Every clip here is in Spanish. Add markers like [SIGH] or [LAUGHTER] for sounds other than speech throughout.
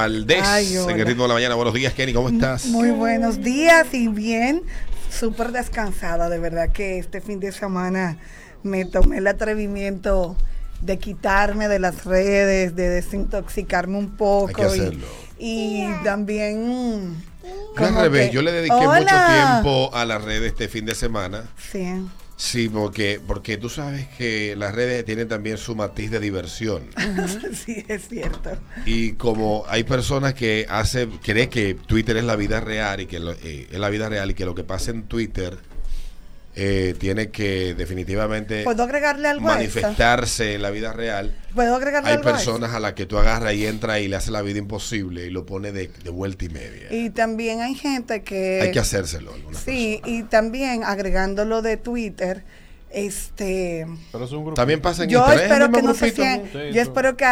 Valdés Ay, en el ritmo de la mañana. Buenos días, Kenny, ¿cómo estás? Muy buenos días y bien, súper descansada, de verdad que este fin de semana me tomé el atrevimiento de quitarme de las redes, de desintoxicarme un poco. Hay que y- hacerlo. Y, también... al revés, que- yo le dediqué Hola. mucho tiempo a las redes este fin de semana. Sí, Sí, porque, porque tú sabes que las redes tienen también su matiz de diversión. sí, es cierto. Y como hay personas que hace, creen que Twitter es la vida real y que lo- eh, es la vida real y que lo que pasa en Twitter eh, tiene que definitivamente ¿Puedo agregarle algo a manifestarse en la vida real. ¿Puedo agregarle Hay algo personas a las que tú agarras y entras y le haces la vida imposible y lo pone de, de vuelta y media. Y también hay gente que... Hay que hacérselo. Sí, personas. y también agregándolo de Twitter, este... Pero es un grupo. También pasa en Yo espero que no se sienta, Sí, yo espero que,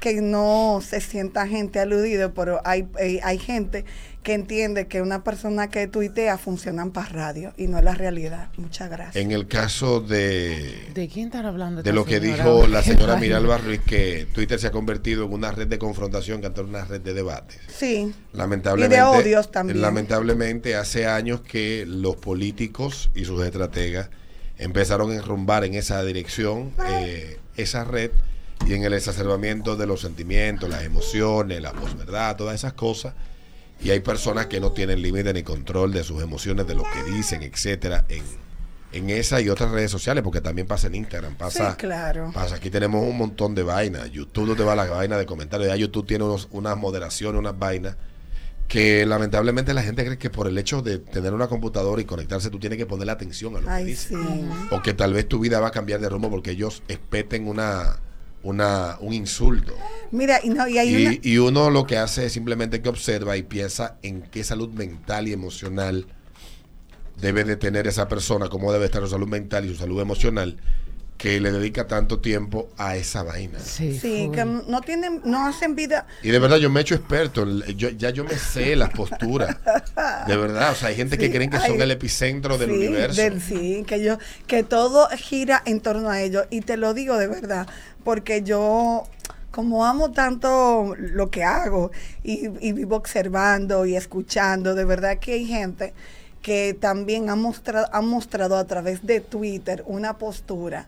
que no se sienta gente aludido, pero hay, hay, hay gente que entiende que una persona que tuitea funcionan para radio y no es la realidad. Muchas gracias. En el caso de, ¿De quién están hablando? de lo que señora? dijo la señora. Miralba Ruiz, que Twitter se ha convertido en una red de confrontación que antes era una red de debates. Sí. Lamentablemente, Y de odios también. lamentablemente hace años que los políticos y sus estrategas empezaron a enrumbar en esa dirección eh, esa red y en el exacerbamiento de los sentimientos, las emociones, la posverdad, todas esas cosas. Y hay personas que no tienen límite ni control de sus emociones, de lo que dicen, etcétera, en, en esa y otras redes sociales, porque también pasa en Instagram, pasa, sí, claro. Pasa, aquí tenemos un montón de vainas. YouTube no te va la vaina de comentarios. Ya YouTube tiene unos, unas moderaciones, unas vainas que lamentablemente la gente cree que por el hecho de tener una computadora y conectarse tú tienes que ponerle atención a lo que Ay, dicen. sí. O que tal vez tu vida va a cambiar de rumbo porque ellos espeten una, una, un insulto. Mira, y, no, y hay una... Y uno lo que hace es simplemente que observa y piensa en qué salud mental y emocional debe de tener esa persona, cómo debe estar su salud mental y su salud emocional, que le dedica tanto tiempo a esa vaina. Sí, Sí, que no tienen, no hacen vida... Y de verdad yo me he hecho experto, yo, ya yo me sé las posturas. De verdad, o sea, hay gente que creen que son el epicentro del sí, universo. del- sí, que yo, que todo gira en torno a ellos. Y te lo digo de verdad, porque yo, como amo tanto lo que hago y, y vivo observando y escuchando, de verdad que hay gente que también ha mostrado, ha mostrado a través de Twitter una postura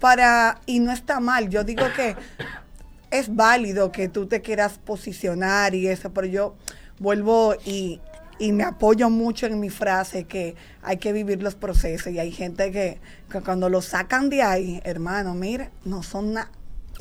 para, y no está mal, yo digo que [COUGHS] es válido que tú te quieras posicionar y eso, pero yo vuelvo y, y me apoyo mucho en mi frase que hay que vivir los procesos y hay gente que, que cuando lo sacan de ahí, hermano, mire, no son nada.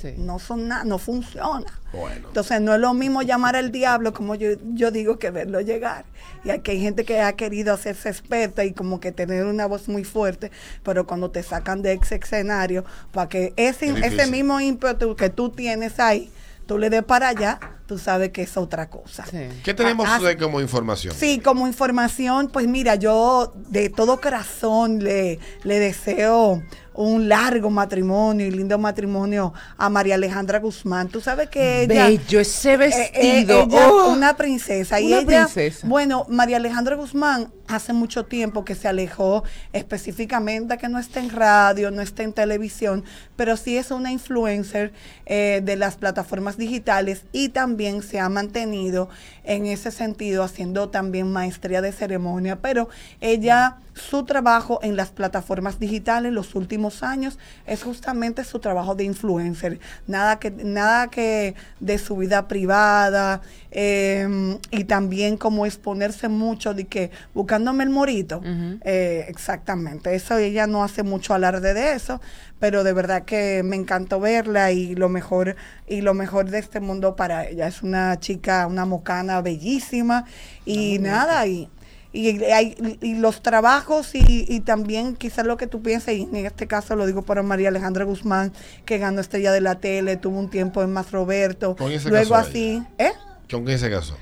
Sí. No son nada, no funciona. Bueno. Entonces no es lo mismo llamar al diablo como yo, yo digo que verlo llegar. Y aquí hay gente que ha querido hacerse experta y como que tener una voz muy fuerte, pero cuando te sacan de ese escenario, para que ese, Es ese mismo ímpetu que tú tienes ahí, tú le des para allá, tú sabes que es otra cosa. Sí. ¿Qué tenemos Ah, de como información? Sí, como información, pues mira, yo de todo corazón le, le deseo un largo matrimonio y lindo matrimonio a María Alejandra Guzmán. Tú sabes que ella... Bello ese Eh, eh, vestido. ella, oh. una princesa. y Una ella, princesa. bueno, María Alejandra Guzmán hace mucho tiempo que se alejó específicamente que no está en radio, no está en televisión, pero sí es una influencer eh, de las plataformas digitales y también se ha mantenido en ese sentido haciendo también maestría de ceremonia, pero ella su trabajo en las plataformas digitales los últimos años es justamente su trabajo de influencer. Nada que, nada que de su vida privada eh, y también como exponerse mucho de que buscándome el morito. Eh, exactamente. Eso ella no hace mucho alarde de eso, pero de verdad que me encantó verla y lo mejor y lo mejor de este mundo para ella. Es una chica, una mocana bellísima y nada y y, hay- y los trabajos y, y también quizás lo que tú piensas, y en este caso lo digo para María Alejandra Guzmán, que ganó Estrella de la Tele, tuvo un tiempo en Más Roberto, ¿Con quién se luego así, ¿eh? ¿Con quién se casó?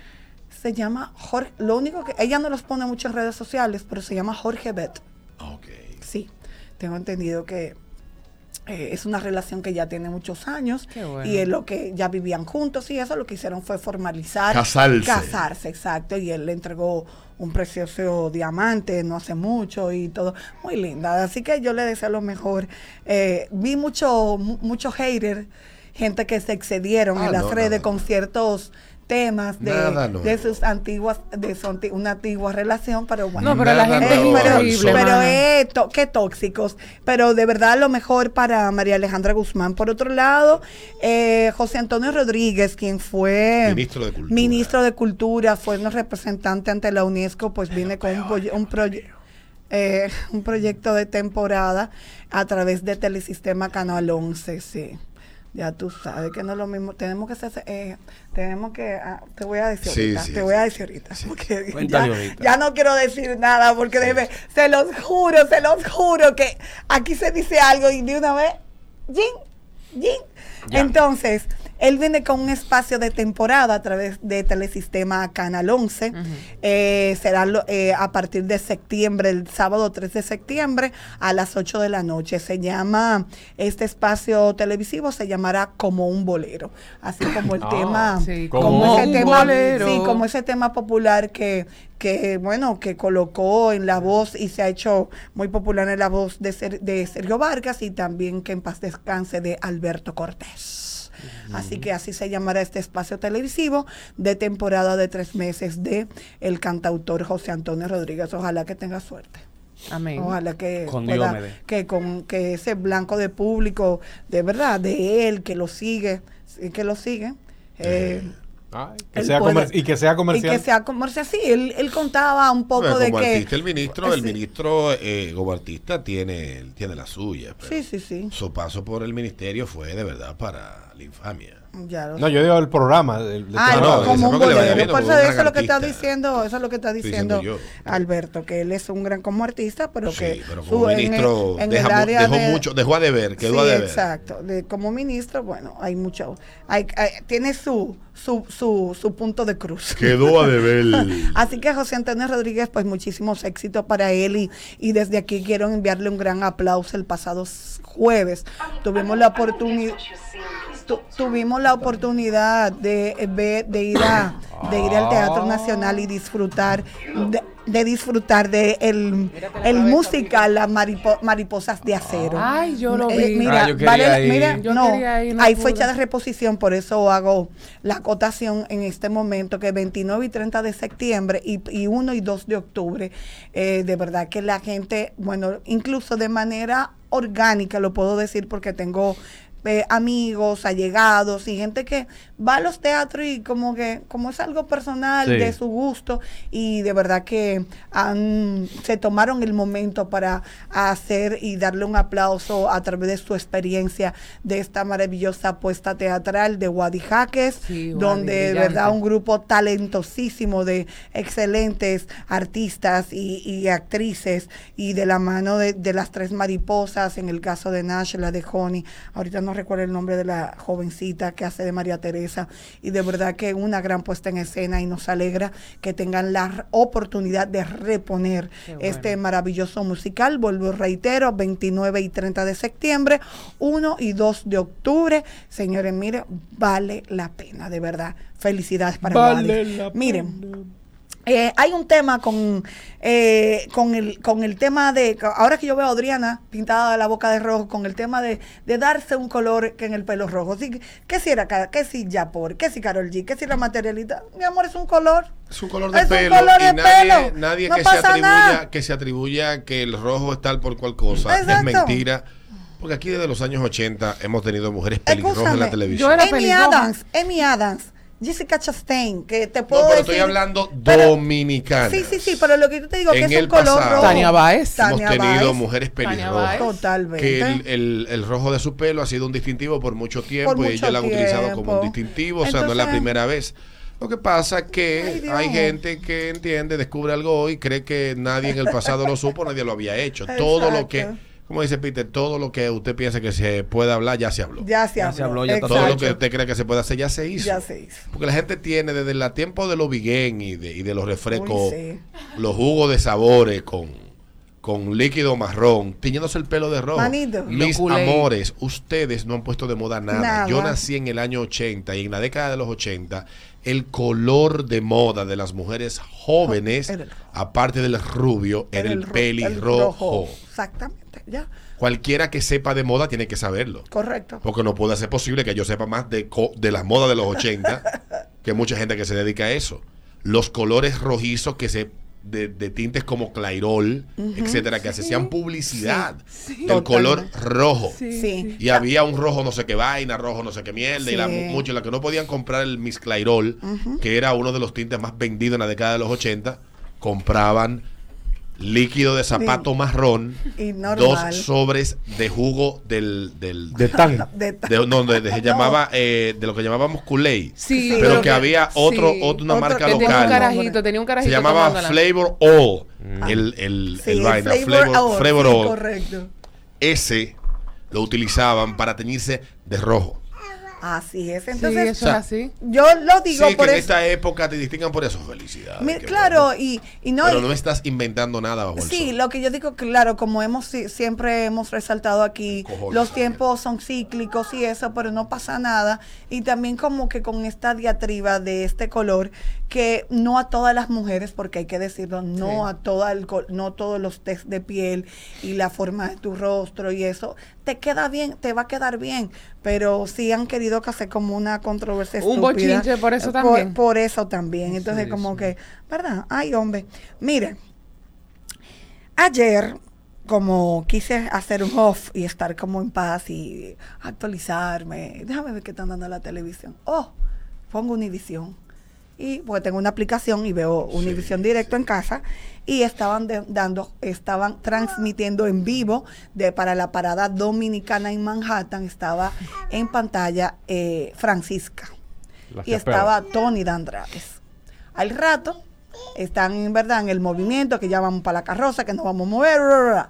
Se llama Jorge, lo único que, ella no los pone mucho en redes sociales, pero se llama Jorge Bet. Ok. Sí, tengo entendido que eh, es una relación que ya tiene muchos años Qué bueno. y es lo que ya vivían juntos y eso lo que hicieron fue formalizar. Casarse. Casarse, exacto. Y él le entregó un precioso diamante no hace mucho y todo. Muy linda. Así que yo le deseo lo mejor. Eh, vi mucho, mu- mucho hater, gente que se excedieron Ah, en las no, redes no. con ciertos temas de, Nada de sus antiguas, de su anti- una antigua relación, pero bueno. No, pero la gente es pero, increíble. pero es to- qué tóxicos. Pero de verdad lo mejor para María Alejandra Guzmán. Por otro lado, eh, José Antonio Rodríguez, quien fue Ministro de Cultura. ministro de Cultura, fue nuestro representante ante la UNESCO, pues viene con un, un proye- eh, [LAUGHS] un proyecto de temporada a través de Telesistema Canal 11, sí. Ya tú sabes que no es lo mismo. Tenemos que hacer, eh, tenemos que, ah, te voy a decir Sí, ahorita, sí, te voy sí. a decir ahorita. porque ya, ahorita. ya no quiero decir nada porque debe, se los juro, se los juro que aquí se dice algo y de una vez, ¡jin! ¡jin! Ya. Entonces, él viene con un espacio de temporada a través de Telesistema Canal 11. Eh, será lo- eh, a partir de septiembre, el sábado 3 de septiembre a las 8 de la noche. Se llama, este espacio televisivo se llamará Como un bolero. Así como el Ah, tema, sí, como, como ese un tema, bolero. sí, como ese tema popular que, que, bueno, que colocó en la voz y se ha hecho muy popular en la voz de, Ser- de Sergio Vargas y también que en paz descanse de Alberto Cortés. Así que así se llamará este espacio televisivo de temporada de tres meses de el cantautor José Antonio Rodríguez. Ojalá que tenga suerte. Amén. Ojalá que Con pueda- que con que ese blanco de público, de verdad, de él, que lo sigue, que lo sigue. eh, Ay, que Él sea puede- y que sea y comercial. que sea comercial. Sí, él, él contaba un poco Bueno, de como que. artista, el ministro, el Sí. ministro eh, como artista tiene, tiene la suya. pero Sí, sí, sí. Su paso por el ministerio fue de verdad para la infamia. Ya lo No, yo digo el programa. el- el Ah, no, como un bolero. Por como eso, es lo que está diciendo, eso es lo que está diciendo. Alberto, que él es un gran como artista, pero sí, que pero su- como en el- ministro en el deja mu- área dejó de- mucho, dejó a deber, quedó sí, a deber. exacto. De- como ministro, bueno, hay mucho, hay, hay- tiene su, su, su, su punto de cruz. Quedó a deber. [LAUGHS] Así que José Antonio Rodríguez, pues muchísimos éxitos para él y, y desde aquí quiero enviarle un gran aplauso. El pasado jueves tuvimos la oportunidad tuvimos la oportunidad de, eh, ver- de ir a de ir al Teatro Nacional y disfrutar de, de disfrutar de el, el musical Las Maripo- Mariposas de Acero. Ay, yo lo Eh, vi. mira, Ah, yo vale- ir. mira, Yo no, ir, no hay pude. fecha de reposición, por eso hago la acotación en este momento, que 29 y 30 de septiembre y, y 1 y 2 de octubre. Eh, de verdad que la gente, bueno, incluso de manera orgánica, lo puedo decir porque tengo eh, amigos, allegados y gente que va a los teatros y como que, como es algo personal, Sí. de su gusto, y de verdad que han, se tomaron el momento para hacer y darle un aplauso a través de su experiencia de esta maravillosa apuesta teatral de Wadi Jaques, Sí, donde de verdad un grupo talentosísimo de excelentes artistas y, y actrices y de la mano de, de las tres mariposas, en el caso de Nash, la de Honey, ahorita no recuerdo el nombre de la jovencita que hace de María Teresa, y de verdad que una gran puesta en escena y nos alegra que tengan la oportunidad de reponer bueno. este maravilloso musical, vuelvo y reitero, 29 y 30 de septiembre, 1 y 2 de octubre, señores, mire, vale la pena, de verdad, felicidades para Vale Miren, pena. Eh, hay un tema con, eh, con, el, con el tema de, ahora que yo veo a Adriana pintada la boca de rojo, con el tema de, de darse un color que en el pelo rojo. Sí, ¿Qué si era, qué si Yapor, qué si Carol G, qué si la materialista? Mi amor, es un color. Es un color de Es un pelo color y de nadie, pelo. nadie No que, se atribuya, nada. que se atribuya que el rojo es tal por cual cosa es mentira. Porque aquí desde los años 80 hemos tenido mujeres pelirrojas en la televisión. yo era Amy pelirroja. Adams, Amy Adams, Jessica Chastain, que te puedo no, pero decir. estoy hablando dominicana. Sí, sí, sí, pero lo que yo te digo En que es el un color pasado, rojo. Tania Báez. Hemos Tania tenido Báez. mujeres pelirrojas. Totalmente. Que el, el- el rojo de su pelo ha sido un distintivo por mucho tiempo Por y mucho ella lo han utilizado como un distintivo, o sea, no es la Entonces- primera vez. Lo que pasa es Ay, que Dios. hay gente que entiende, descubre algo hoy, cree que nadie en el pasado lo supo, nadie lo había hecho. Todo lo que, Exacto. Como dice Peter, todo lo que usted piensa que se puede hablar, ya se habló. Ya se Ya habló. se habló, ya está todo lo que usted cree que se puede hacer, ya se hizo. Ya se hizo. Porque la gente tiene desde el tiempo de los biguen y de, y de los refrescos, Uy, sí. los jugos de sabores con, con líquido marrón, tiñéndose el pelo de rojo. Manito. Mis amores, ustedes no han puesto de moda nada. Nada. Yo nací en el año 80 y en la década de los 80 el color de moda de las mujeres jóvenes, el aparte del rubio, era el, ro- pelirrojo. Exactamente, ya. Cualquiera que sepa de moda tiene que saberlo. Correcto. Porque no puede ser posible que yo sepa más de, co- de las modas de los 80 que mucha gente que se dedica a eso. Los colores rojizos que se de, de tintes como Clairol, etcétera, que hacían publicidad Sí. del color rojo. Sí. Y había un rojo no sé qué vaina, rojo no sé qué mierda, y la, Sí. muchos, la que no podían comprar el Miss Clairol, que era uno de los tintes más vendidos en la década de los 80, compraban líquido de zapato Sí. marrón, Y dos sobres de jugo del... del De tan. [LAUGHS] De- de, no, de- de- se [LAUGHS] No. llamaba, eh, de lo que llamábamos Kool-Aid. Sí. Pero que había otro, sí. otro- una Otro marca tenía un local. carajito, tenía un Se carajito. llamaba tomándola. Flavor All. El, el, Sí, el vaina, flavor All. correcto. Ese lo utilizaban para teñirse de rojo. Así es. Sí, Entonces, eso o sea, es así. yo lo digo sí, que por en eso. esta época te distingan por eso. Mi- qué claro, bueno. y, y no. Pero no estás inventando nada bajo el Sí, sol. lo que yo digo, claro, como hemos si- siempre hemos resaltado aquí, Cojones, los tiempos son cíclicos y eso, pero no pasa nada. Y también como que con esta diatriba de este color, que no a todas las mujeres, porque hay que decirlo, no Sí. a toda el, col- no todos los test de piel y la forma de tu rostro y eso, te queda bien, te va a quedar bien. Pero sí han querido que hacer como una controversia Un estúpida. bochinche por eso también. Por, eso también. Entonces Sí, como sí. que, ¿verdad? Ay, hombre. Miren, Ayer, como quise hacer un off y estar como en paz y actualizarme, déjame ver qué están dando en la televisión. Oh, pongo Univisión. Y pues tengo una aplicación y veo Univisión directo en casa y estaban de- dando, estaban transmitiendo en vivo de para la parada dominicana en Manhattan, estaba en pantalla eh, Francisca La y estaba Tony Dandrades. Al rato están en verdad en el movimiento que ya vamos para la carroza, que nos vamos a mover. bla, bla, bla.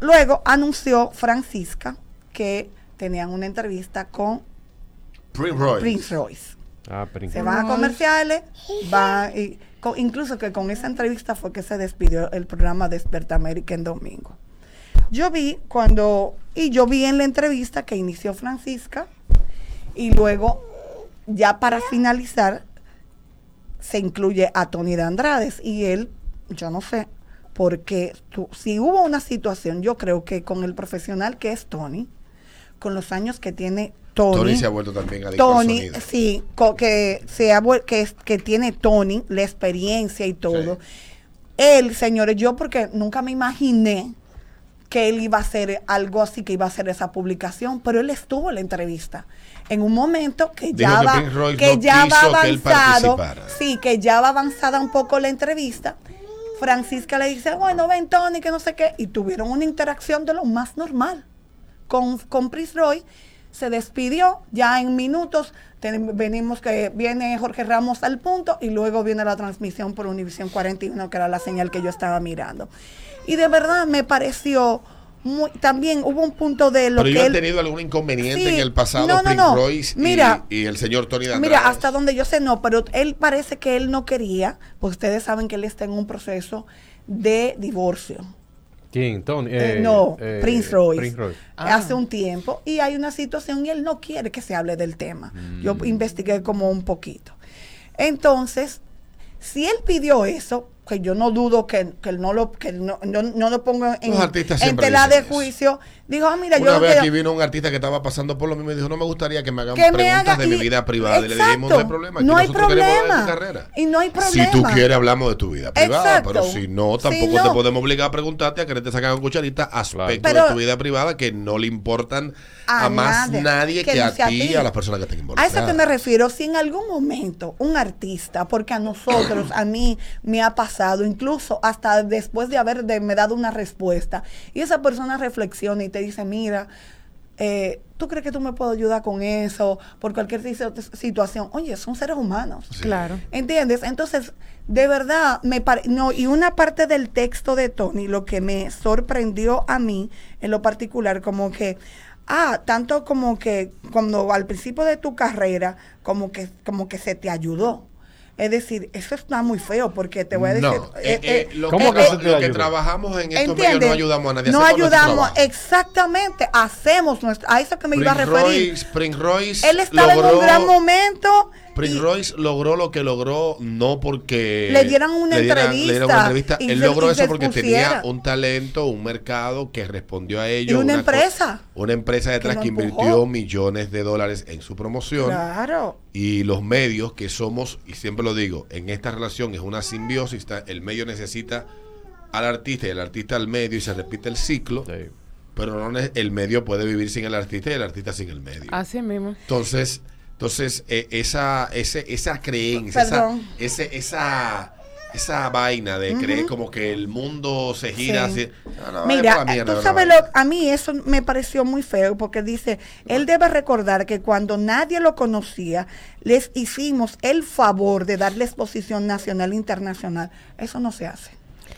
Luego anunció Francisca que tenían una entrevista con Prince Royce. Prince Royce. Ah, pero Se van a comerciales, va y co- incluso que con esa entrevista fue que se despidió el programa Desperta América en domingo. Yo vi cuando, y yo vi en la entrevista que inició Francisca, y luego, ya para finalizar, se incluye a Tony de Andrades, y él, yo no sé, porque tú- si hubo una situación, yo creo que con el profesional que es Tony, con los años que tiene Tony, Tony se ha vuelto también adicto al Tony, sonido. sí, que, se ha que, tiene Tony, la experiencia y todo. Él, señores, yo porque nunca me imaginé que él iba a hacer algo así, que iba a hacer esa publicación, pero él estuvo en la entrevista. En un momento que ya va, que no ya va que avanzado, sí, que ya va avanzada un poco la entrevista. Francisca le dice, bueno, ven Tony, que no sé qué, y tuvieron una interacción de lo más normal con, con Prince Roy, se despidió, ya en minutos ten- venimos que viene Jorge Ramos al punto y luego viene la transmisión por Univisión 41, que era la señal que yo estaba mirando. Y de verdad me pareció muy, también hubo un punto de lo Pero que yo he él, tenido algún inconveniente Sí, en el pasado, no, no, Prince no. Royce Mira, y, el señor Tony. Mira, hasta donde yo sé no, pero él parece que él no quería, pues ustedes saben que él está en un proceso de divorcio. ¿Quién? Tony. Eh, Eh, no, eh, Prince Royce. Prince Royce. Ah. Hace un tiempo y hay una situación y él no quiere que se hable del tema. Yo Mm. investigué como un poquito. Entonces, si él pidió eso, que yo no dudo que, que él no lo que no, no, no lo ponga en, Los artistas en tela de eso. Dijo, ah, mira, Una yo vez quiero- aquí vino un artista que estaba pasando por lo mismo y dijo, no me gustaría que me hagan que me preguntas haga de mi vida privada. Y le dijimos, no hay problema, aquí no hay nosotros queremos hablar de tu problema. carrera. Y no hay Si tú problema. quieres, hablamos de tu vida privada, Exacto. pero si no, Si tampoco no- te podemos obligar a preguntarte a que te sacan cucharita aspectos Pero- de tu vida privada que no le importan a, A más nadie, nadie que, a a ti y a las personas que estén A involucradas. eso que me refiero, si en algún momento un artista, porque a nosotros, a mí me ha pasado, incluso hasta después de haber de- me dado una respuesta, y esa persona reflexiona y te dice, mira, eh, ¿tú crees que tú me puedes ayudar con eso? Por cualquier si- situación. Oye, son seres humanos. Sí. Claro. ¿Entiendes? Entonces, de verdad, me pare- no, y una parte del texto de Tony, lo que me sorprendió a mí, en lo particular, como que, ah, tanto como que cuando al principio de tu carrera, como que, como que se te ayudó. Es decir, eso está muy feo porque te voy a decir. No, eh, eh, lo, ¿Cómo que, que lo- que trabajamos en estos medios no ayudamos a nadie. No ayudamos, exactamente, hacemos nuestro, a eso que me iba a referir. Royce, Prince Royce Él estaba en un gran momento Prince Y- Royce logró lo que logró no porque Le dieran una le dieran- le dieran una entrevista Él se- logró y eso porque tenía un talento, un mercado que respondió a ello. Y una empresa. Una empresa detrás que invirtió millones de dólares en su promoción. Claro. Y los medios que somos, y siempre lo digo, en esta relación es una simbiosis, el medio necesita al artista y el artista al medio y se repite el ciclo, Sí. pero no el medio puede vivir sin el artista y el artista sin el medio. Así mismo. Entonces, entonces eh, esa, ese, esa creencia, esa, ese, esa, esa vaina de creer como que el mundo se gira Sí. así. No, no, Mira, mierda, tú no, sabes no. lo, a mí eso me pareció muy feo porque dice, él debe recordar que cuando nadie lo conocía, les hicimos el favor de darle exposición nacional e internacional. Eso no se hace.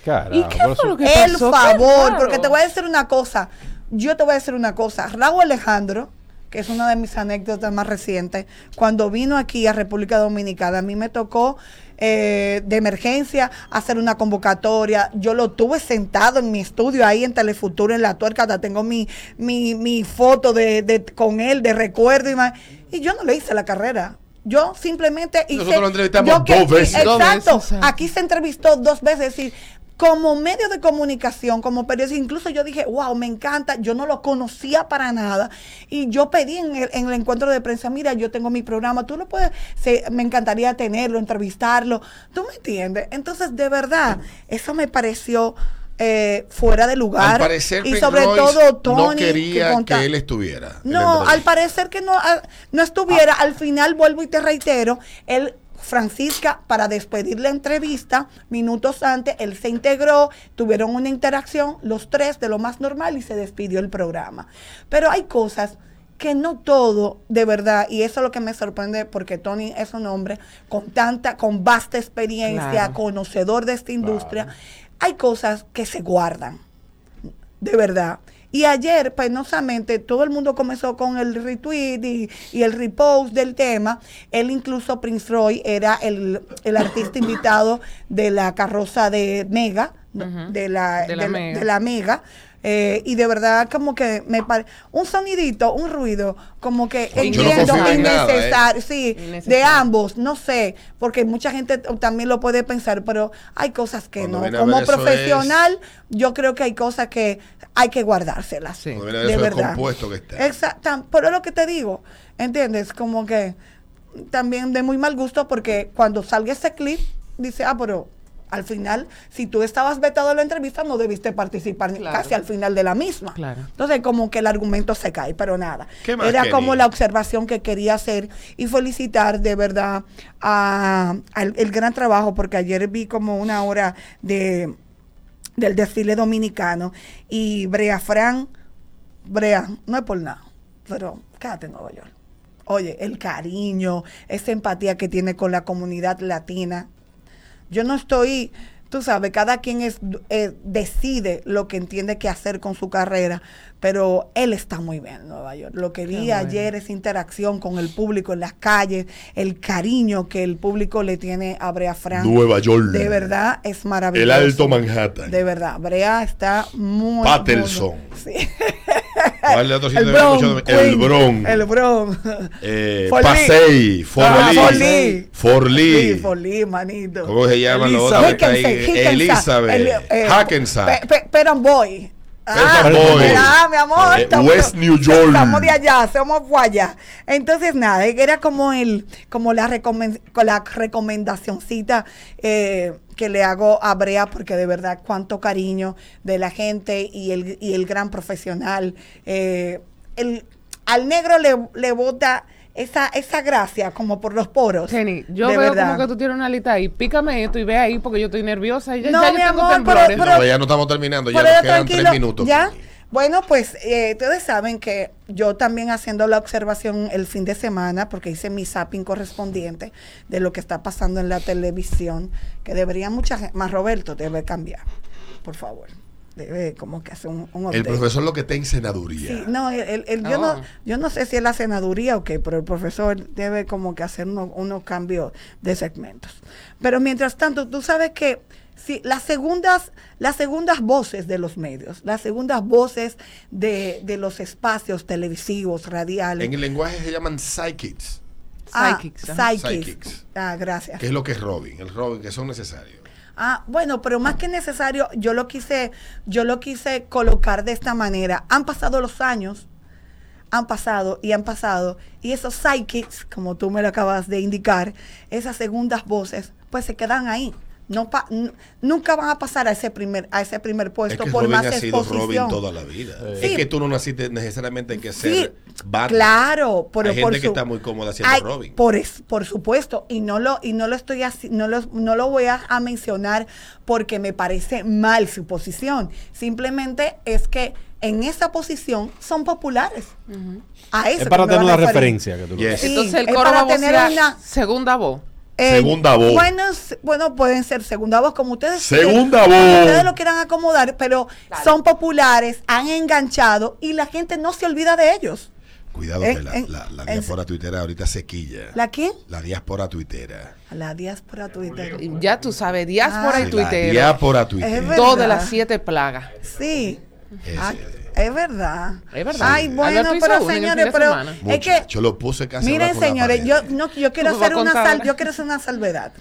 Carajo, ¿Y qué fue lo que el pasó? Qué favor, porque te voy a decir una cosa. Yo te voy a decir una cosa. Raúl Alejandro, que es una de mis anécdotas más recientes, cuando vino aquí a República Dominicana, a mí me tocó eh, de emergencia hacer una convocatoria. Yo lo tuve sentado en mi estudio ahí en Telefuturo, en la tuerca. hasta Tengo mi, mi, mi foto de, de- con él de recuerdo y más. Y yo no le hice la carrera. Yo simplemente hice. Nosotros lo entrevistamos yo que- dos veces. Dos Exacto. veces, exacto. Aquí se entrevistó dos veces. Es decir, como medio de comunicación, como periodista, incluso yo dije, wow, me encanta, yo no lo conocía para nada. Y yo pedí en el, en el encuentro de prensa, mira, yo tengo mi programa, tú lo puedes, se- me encantaría tenerlo, entrevistarlo. ¿Tú me entiendes? Entonces, de verdad, eso me pareció eh, fuera de lugar. Al parecer, y sobre Royce todo Tony. no quería que, él estuviera. no, al parecer que no, ah, no estuviera. Al final, vuelvo y te reitero, él, Francisca, para despedir la entrevista, minutos antes, él se integró, tuvieron una interacción, los tres, de lo más normal, y se despidió el programa. Pero hay cosas que no todo, de verdad, y eso es lo que me sorprende, porque Tony es un hombre con tanta, con vasta experiencia, Claro. conocedor de esta industria, hay cosas que se guardan de verdad. Y ayer, penosamente, todo el mundo comenzó con el retweet y, y el repost del tema. Él incluso, Prince Roy, era el, el artista [COUGHS] invitado de la carroza de Mega, de, la, De la de Mega. de la Mega. Eh, y de verdad como que me parece un sonidito, un ruido, como que Yo no entiendo en nada, ¿eh? innecesario, sí, de Innecesario. ambos, no sé, porque mucha gente también lo puede pensar, pero hay cosas que Cuando no. Como profesional, yo creo que hay cosas que hay que guardárselas. Sí. De eso verdad. descompuesto que está. Exacto, pero es lo que te digo, ¿entiendes? Como que también de muy mal gusto porque cuando salga ese clip, dice, ah, pero al final, si tú estabas vetado en la entrevista, no debiste participar Claro. casi al final de la misma. Claro. Entonces, como que el argumento se cae, pero nada. ¿Qué más Era quería? como la observación que quería hacer y felicitar de verdad a- al el gran trabajo, porque ayer vi como una hora de del desfile dominicano y Brea Fran, Brea, no es por nada, pero quédate en Nueva York. Oye, el cariño, esa empatía que tiene con la comunidad latina. Yo no estoy, tú sabes, cada quien es, eh, decide lo que entiende que hacer con su carrera, pero él está muy bien en Nueva York. Lo que vi bueno. ayer, esa interacción con el público en las calles, el cariño que el público le tiene a Brea Fran. Nueva York. De verdad es maravilloso. El Alto Manhattan. De verdad, Brea está muy. Patterson. muy- [LAUGHS] sí. ¿Cuál de otro sitio el escuchado? El Bronx. El Bronx. Eh. Pasey, Ah, Forlí. Forlí. Forlí. Forlí, manito. ¿Cómo se llama la otra? Elizabeth. el, eh, Hackensack. Boy. Ah, mi amor. Eh, estamos- West New York. Estamos de allá, somos allá. Entonces, nada, era como el, como la, recomen- la recomendacioncita eh, que le hago a Brea, porque de verdad cuánto cariño de la gente y el, y el gran profesional. eh, el, al negro le, le bota esa, esa gracia como por los poros. Jenny, yo de veo verdad. como que tú tienes una lista ahí. Pícame esto y ve ahí porque yo estoy nerviosa. Y ya, No, ya mi yo tengo amor, temblores. pero- No, ya no estamos terminando, ya Pero nos quedan tranquilo, tres minutos. ¿Ya? Bueno, pues eh, ustedes saben que yo también haciendo la observación el fin de semana, porque hice mi zapping correspondiente de lo que está pasando en la televisión, que debería mucha gente, más Roberto debe cambiar, por favor. Debe como que hacer un, un El profesor lo que está en senaduría. Sí, no, el- el- el- yo, Oh. no, yo no sé si es la senaduría o qué, pero el profesor debe como que hacer uno- unos cambios de segmentos. Pero mientras tanto, tú sabes que si las segundas, las segundas voces de los medios, las segundas voces de, de los espacios televisivos, radiales, En el lenguaje se llaman psychics. Ah, Psychics, ajá. psychics. Psychics. Ah, gracias. ¿Qué es lo que es Robin? El Robin, que son necesarios. Ah, bueno, pero más que necesario, yo lo quise, yo lo quise colocar de esta manera. Han pasado los años, han pasado y han pasado, y esos psychics, como tú me lo acabas de indicar, esas segundas voces, pues se quedan ahí. No pa- n- nunca van a pasar a ese primer, a ese primer Es puesto que por Robin más ha sido exposición. Robin toda la vida. Sí. Es que tú no naciste necesariamente en que Sí, ser Batman. claro, pero Hay por gente que está muy cómoda siendo Robin. Por, es- por supuesto, y no lo y no lo estoy así, no lo, no lo voy a, a mencionar porque me parece mal su posición. Simplemente es que en esa posición son populares. A eso Es para tener una referencia. Que tú Yes. Sí, Entonces el es coro para va a tener una- segunda voz. Eh, Segunda voz. Bueno, pueden ser segunda voz, como ustedes Segunda quieran, como voz. ustedes lo quieran acomodar, pero son populares, han enganchado y la gente no se olvida de ellos. Cuidado En- que la, en- la, la en- diáspora tuitera ahorita se quilla. ¿La quién? La diáspora tuitera. La diáspora Twitter. Ya tú sabes, diáspora Ah. y Twitter. diáspora tuitera. de las siete plagas. Sí. Ese. Ah, es verdad. Es verdad. Ay, bueno, pero en señores, pero es que Muchacho, lo puse casi miren, señores, yo no yo quiero hacer una yo quiero hacer una salvedad.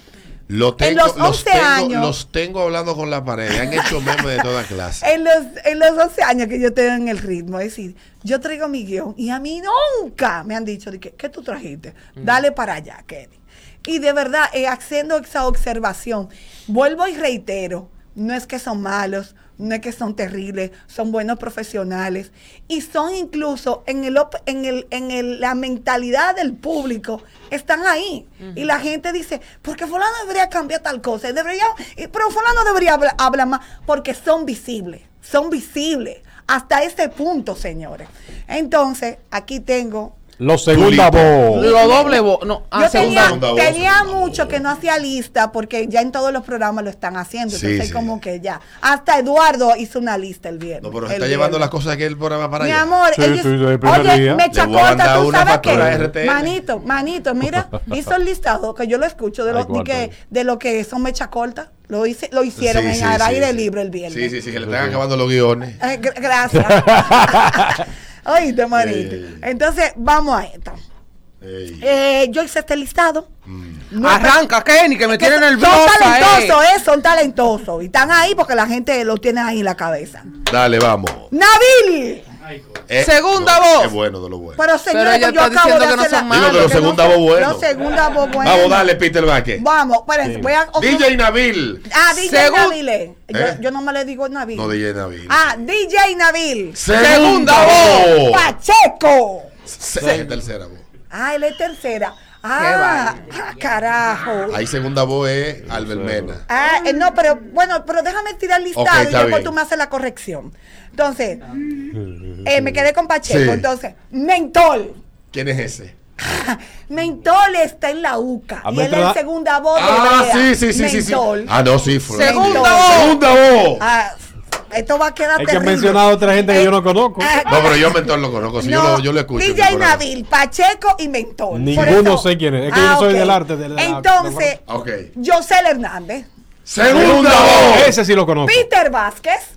Lo tengo, los 11 tengo, años- los tengo hablando con la pared. Han hecho memes de toda clase. En los, en los 11 años que yo tengo en el ritmo, es decir, yo traigo mi guion y a mí nunca me han dicho, de que, ¿qué tú trajiste? Mm. Dale para allá, Kenny. Y de verdad, eh, haciendo esa observación, vuelvo y reitero, no es que son malos, no es que son terribles, son buenos profesionales. Y son incluso en el en el en el- la mentalidad del público están ahí. Y la gente dice porque fulano debería cambiar tal cosa, debería y- pero fulano debería hablar, hablar más porque son visibles, son visibles hasta ese punto, señores. Entonces, aquí tengo Los segunda voz. Lo doble voz. No, ah, yo segunda tenía, voz. tenía mucho que no hacía lista porque ya en todos los programas lo están haciendo. Sí, entonces, sí. como que ya. Hasta Eduardo hizo una lista el viernes. No, pero el se está llevando las cosas que el programa para Mi allá. amor, Sí, ellos- sí, sí, el primer oye, día. me chacota, tú una sabes. RTL. Manito, manito, mira, [LAUGHS] hizo el listado que yo lo escucho de, Ay, lo, que, de lo que son mecha corta. Lo, hice, lo hicieron Sí, en sí, aire sí. libre el viernes. Sí, sí, sí, que le están acabando los guiones. Eh, gr- gracias. [LAUGHS] Oíste, manito. Ey. Entonces, vamos a esto. Eh, yo hice este listado. Mm. No, Arranca, Kenny, que me que tiene son- nerviosa. Son eh. talentosos, eh, son talentosos. Y están ahí porque la gente lo tiene ahí en la cabeza. Dale, vamos. Nabil. Eh, Segunda no, voz. Qué bueno de lo bueno. Pero señores, ella pues yo está acabo de diciendo que no hacer son la- malos. Digo no segunda son- voz bueno. Los segunda voz bueno. Vamos, dale, Peter Vázquez. Vamos, espérense, Sí. voy a... DJ Nabil. Ah, DJ Segun- Nabil. eh. Yo, yo no me le digo Nabil. No, DJ Nabil. Ah, DJ Nabil. Segunda voz. Pacheco. Se- tercera voz. Ah, él es tercera. Ah, ah, carajo. Ahí segunda voz es Albermena. Ah, eh, no, pero bueno, pero déjame tirar el listado Ok, y después bien. tú me haces la corrección. Entonces, eh, me quedé con Pacheco. Sí. Entonces, Mentol. ¿Quién es ese? [LAUGHS] Mentol está en la UCA. A y él es segunda voz de Ah, Brea. sí, sí, sí, sí. Ah, no, sí, fue. Segunda voz. Segunda voz. Ah, esto va a quedar Es que han terrible. mencionado a otra gente que yo no conozco. ah, No, pero yo Mentor lo conozco. Si yo, lo, yo lo escucho. DJ. Nabil, Pacheco y Mentol. Por Ninguno sé quién es. Es que yo no soy del arte de la- Entonces, Ok. José Hernández, Segunda voz. Ese sí lo conozco. Peter Vázquez.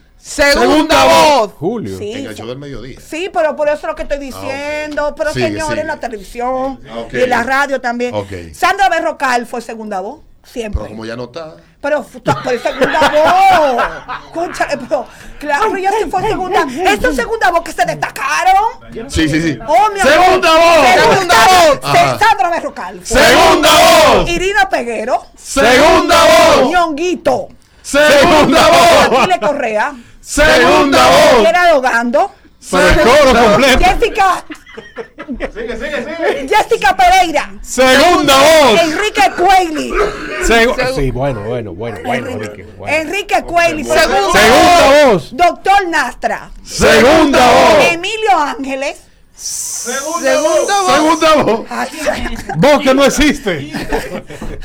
Segunda Segunda voz. Julio. Sí. En el show del mediodía. Sí, pero por eso es lo que estoy diciendo. Ah. Pero Sigue, señores, sigue. en la televisión Ah, y en la radio también. Ok. Sandra Berrocal fue segunda voz. Siempre. Pero como ya no está. Pero fu- por segunda voz. Concha, pero claro, yo sí fue segunda. Esta segunda voz que se destacaron. Sí, sí, sí. Oh, mi amor. Segunda voz. Segunda voz. Sandra Berrocal. Segunda voz. Irina Peguero. Segunda voz. Ñonguito. Segunda voz. Aquiles Correa. Segunda voz. Era Dogando. Pero el coro completo. Jessica. Jessica Pereira. Segunda voz. Enrique Cuelli. Segu- sí, bueno, bueno, bueno, bueno, Enrique. bueno. Enrique Cuelli. Segunda Segunda voz. Doctor Nastra. Segunda voz. Emilio Ángeles. Segundo voz. Segunda voz. Ay. Vos que no existe.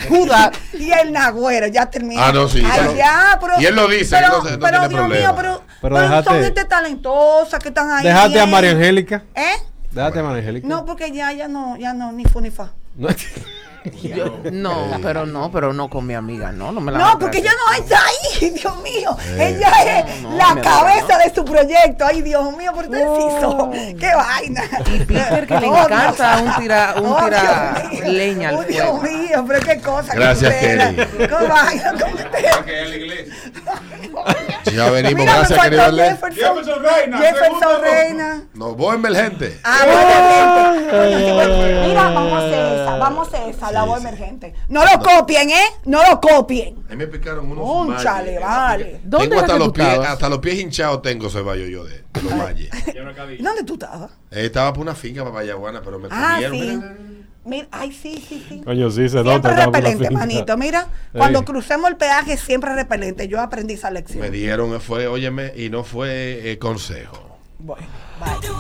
Judas. y el nagüero, ya termina. Ah, no, sí, Ay, pero- ya, pero, y él lo dice, Pero, no no pero Dios problema. mío, pero, Pero pero déjate- son gente talentosa que están ahí. Déjate a. María Angélica. ¿Eh? Déjate a María Angélica. No, porque ya, ya no, ya no, ni fu ni fa. No. [LAUGHS] Yo- no, pero no, pero no con mi amiga, no, no me la No, porque ella no está ahí, [LAUGHS] Dios mío. Eh. Ella es No, no, la cabeza de su proyecto. Ay, Dios mío, por deciso. Qué vaina. Y Peter que le Oh, encanta un tira, un Oh, tira Dios mío. leña al Oh, Dios mío, pero qué cosa. que Gracias, Kelly. Qué vaina con [LAUGHS] ustedes. Ya venimos, Mira, me gracias, querido. Jefferson. Jefferson Reina, Jefferson. Reina. Nos voy emergente. Ah, bueno, gente. Mira, vamos a hacer esa, vamos a hacer esa, la voz sí. emergente. No lo copien, ¿eh? No lo copien. A mí me picaron unos Cónchale, vale. ¿Dónde Tengo era hasta que los tú pies, estabas? hasta los pies hinchados tengo ceballo yo de, de los [LAUGHS] no cabía. ¿Dónde tú estabas? Eh, estaba por una finca para Vallaguana, pero me Ah, comieron. sí. Mira, Mira, ay, sí, sí, sí. Coño, sí, se Siempre nota. estaba por la repelente, finca. manito. Mira, Ey. cuando crucemos el peaje, siempre repelente. Yo aprendí esa lección. Me dieron, fue, óyeme, y no fue eh, consejo. Bueno, bye.